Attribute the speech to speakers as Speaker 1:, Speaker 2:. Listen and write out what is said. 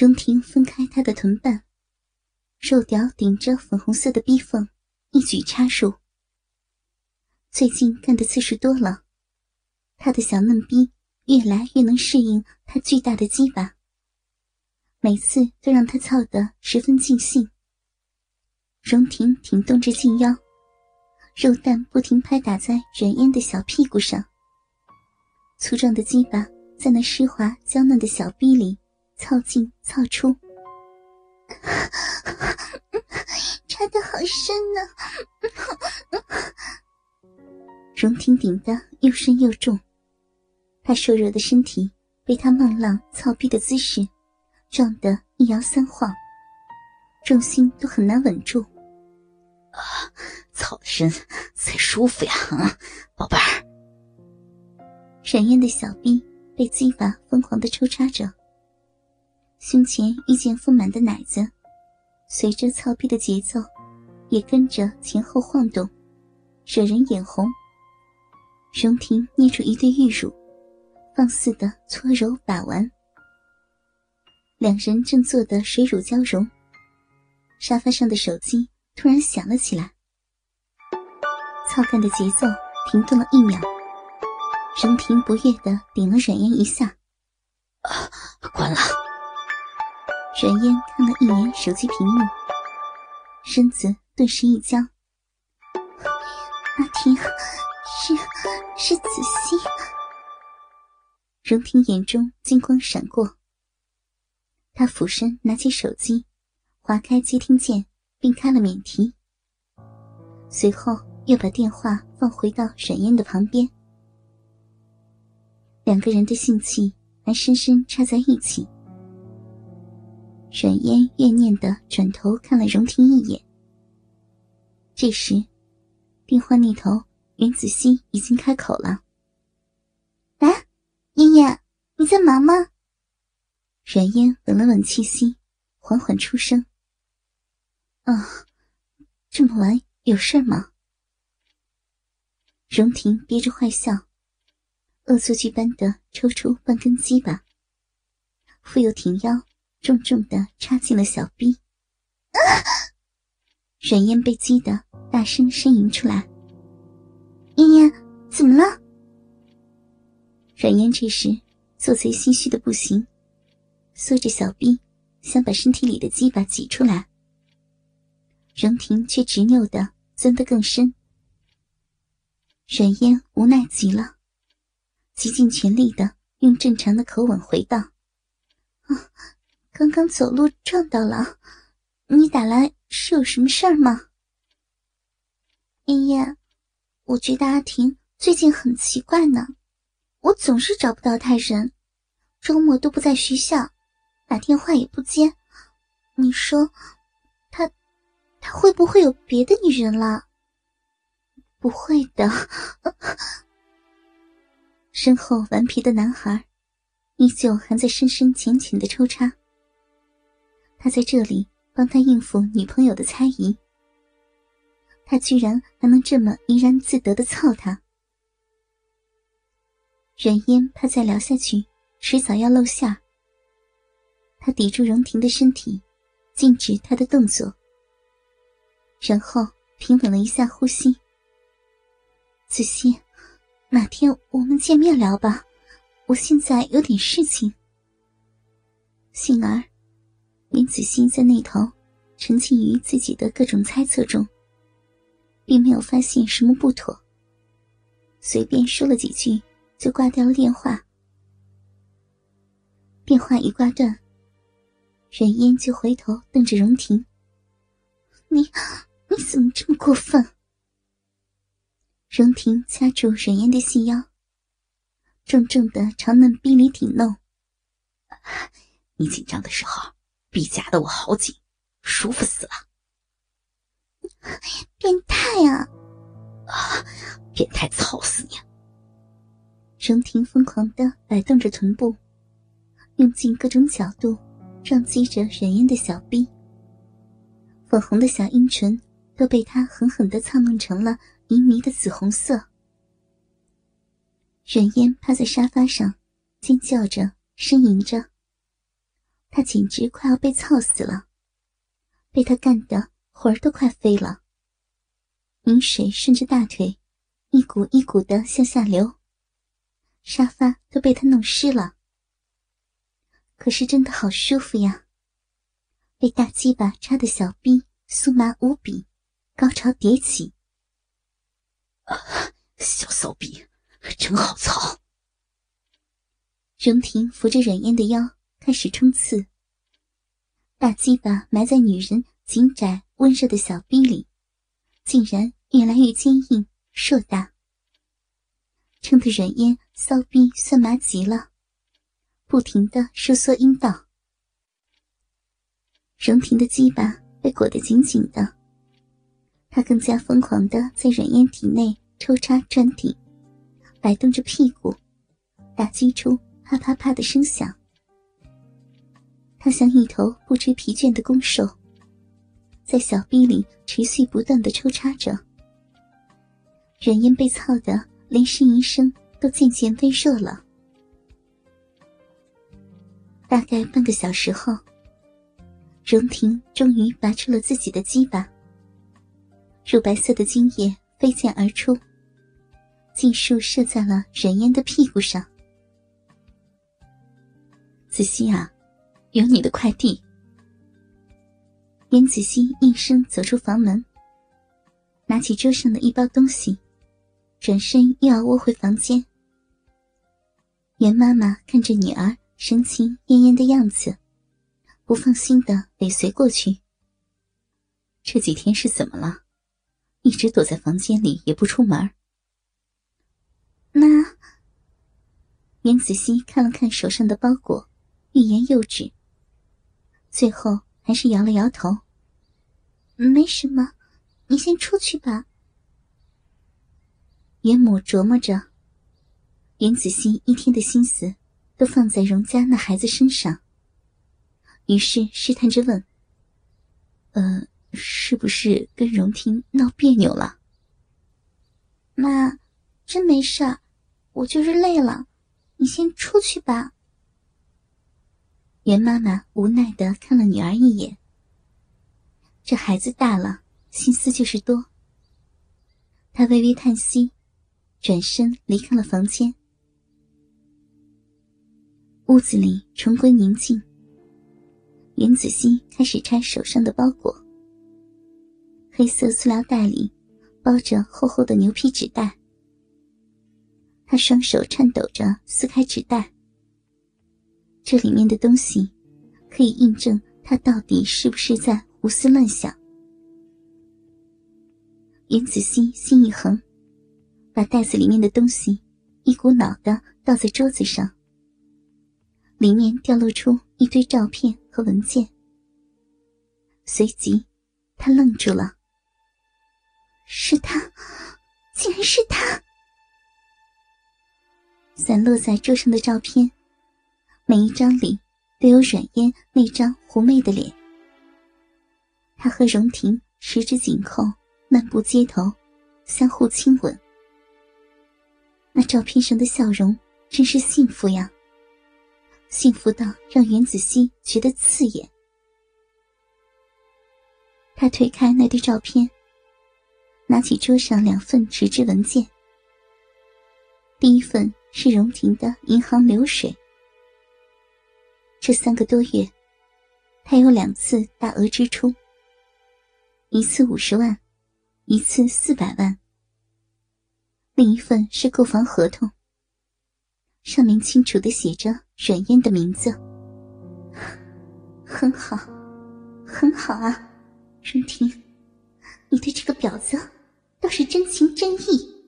Speaker 1: 荣婷分开他的臀瓣，肉屌顶着粉红色的逼缝，一举插入。最近干的次数多了，他的小嫩逼越来越能适应他巨大的鸡巴，每次都让他操得十分尽兴。荣婷挺动着近腰，肉蛋不停拍打在软烟的小屁股上，粗壮的鸡巴在那湿滑娇嫩的小逼里。操进操出，
Speaker 2: 插的好深呢。
Speaker 1: 荣婷顶的又深又重，她瘦弱的身体被他慢浪操逼的姿势撞得一摇三晃，重心都很难稳住。
Speaker 3: 啊，操的深才舒服呀！啊，宝贝儿。
Speaker 1: 冉燕的小臂被鸡巴疯狂的抽插着。胸前遇见丰满的奶子，随着操逼的节奏，也跟着前后晃动，惹人眼红。荣婷捏出一对玉乳，放肆的搓揉把玩。两人正坐得水乳交融，沙发上的手机突然响了起来。操干的节奏停顿了一秒，荣婷不悦的顶了软烟一下：“
Speaker 3: 啊，关了。”
Speaker 1: 阮烟看了一眼手机屏幕，身子顿时一僵。
Speaker 2: 阿婷，是是子熙。
Speaker 1: 荣婷眼中金光闪过，他俯身拿起手机，划开接听键，并开了免提。随后又把电话放回到阮烟的旁边。两个人的性气还深深插在一起。阮烟怨念的转头看了荣婷一眼。这时，电话那头袁子熙已经开口了：“
Speaker 2: 喂，燕燕，你在忙吗？”
Speaker 1: 阮烟稳了稳气息，缓缓出声：“啊，这么晚有事吗？”荣婷憋着坏笑，恶作剧般的抽出半根鸡巴，复又挺腰。重重的插进了小臂，软烟被激得大声呻吟出来。
Speaker 2: 嫣嫣，怎么了？
Speaker 1: 软烟这时做贼心虚的不行，缩着小臂，想把身体里的鸡巴挤出来。荣婷却执拗的钻得更深。软烟无奈极了，极尽全力的用正常的口吻回道：“
Speaker 2: 啊。”刚刚走路撞到了，你打来是有什么事儿吗？妍妍，我觉得阿婷最近很奇怪呢，我总是找不到她人，周末都不在学校，打电话也不接。你说，她，她会不会有别的女人了？
Speaker 1: 不会的。身后顽皮的男孩，依旧还在深深浅浅的抽插。他在这里帮他应付女朋友的猜疑，他居然还能这么怡然自得的操他。冉嫣怕再聊下去，迟早要露馅。他抵住荣婷的身体，禁止她的动作，然后平稳了一下呼吸。子熙，哪天我们见面聊吧，我现在有点事情。杏儿。林子熙在那头沉浸于自己的各种猜测中，并没有发现什么不妥，随便说了几句就挂掉了电话。电话一挂断，冉嫣就回头瞪着荣婷：“
Speaker 2: 你你怎么这么过分？”
Speaker 1: 荣婷掐住冉嫣的细腰，重重的朝嫩逼里顶弄：“
Speaker 3: 你紧张的时候。”臂夹得我好紧，舒服死了。
Speaker 2: 变态啊！
Speaker 3: 啊，变态，操死你！
Speaker 1: 荣婷疯狂的摆动着臀部，用尽各种角度撞击着冉嫣的小臂。粉红的小阴唇都被他狠狠的操弄成了迷迷的紫红色。软烟趴在沙发上，尖叫着，呻吟着。他简直快要被操死了，被他干的魂儿都快飞了。饮水顺着大腿，一股一股的向下流，沙发都被他弄湿了。可是真的好舒服呀！被大鸡巴插的小臂酥麻无比，高潮迭起。
Speaker 3: 啊，小骚逼，真好操！
Speaker 1: 荣婷扶着阮嫣的腰，开始冲刺。大鸡巴埋在女人紧窄温热的小臂里，竟然越来越坚硬硕大，撑得软烟骚逼酸麻极了，不停的收缩阴道。荣婷的鸡巴被裹得紧紧的，她更加疯狂的在软烟体内抽插转顶，摆动着屁股，打击出。啪啪啪的声响，他像一头不知疲倦的公兽，在小臂里持续不断的抽插着。阮烟被操的连呻吟声都渐渐微弱了。大概半个小时后，荣婷终于拔出了自己的鸡巴，乳白色的精液飞溅而出，尽数射在了阮烟的屁股上。
Speaker 3: 子熙啊，有你的快递。
Speaker 1: 严子熙应声走出房门，拿起桌上的一包东西，转身又要窝回房间。袁妈妈看着女儿神情恹恹的样子，不放心的尾随过去。
Speaker 3: 这几天是怎么了？一直躲在房间里也不出门。
Speaker 1: 妈，严子熙看了看手上的包裹。欲言又止，最后还是摇了摇头。没什么，你先出去吧。袁母琢磨着，袁子欣一天的心思都放在荣家那孩子身上，于是试探着问：“
Speaker 3: 呃，是不是跟荣婷闹别扭了？”
Speaker 2: 妈，真没事，我就是累了，你先出去吧。
Speaker 1: 袁妈妈无奈的看了女儿一眼。这孩子大了，心思就是多。她微微叹息，转身离开了房间。屋子里重归宁静。袁子熙开始拆手上的包裹。黑色塑料袋里包着厚厚的牛皮纸袋。他双手颤抖着撕开纸袋。这里面的东西，可以印证他到底是不是在胡思乱想。袁子欣心一横，把袋子里面的东西一股脑的倒在桌子上。里面掉落出一堆照片和文件。随即，他愣住了。是他，竟然是他！散落在桌上的照片。每一张里都有阮嫣那张狐媚的脸。他和荣婷十指紧扣，漫步街头，相互亲吻。那照片上的笑容真是幸福呀！幸福到让袁子熙觉得刺眼。他推开那堆照片，拿起桌上两份纸质文件。第一份是荣婷的银行流水。这三个多月，他有两次大额支出，一次五十万，一次四百万。另一份是购房合同，上面清楚的写着阮嫣的名字。很好，很好啊，荣婷，你对这个婊子倒是真情真意。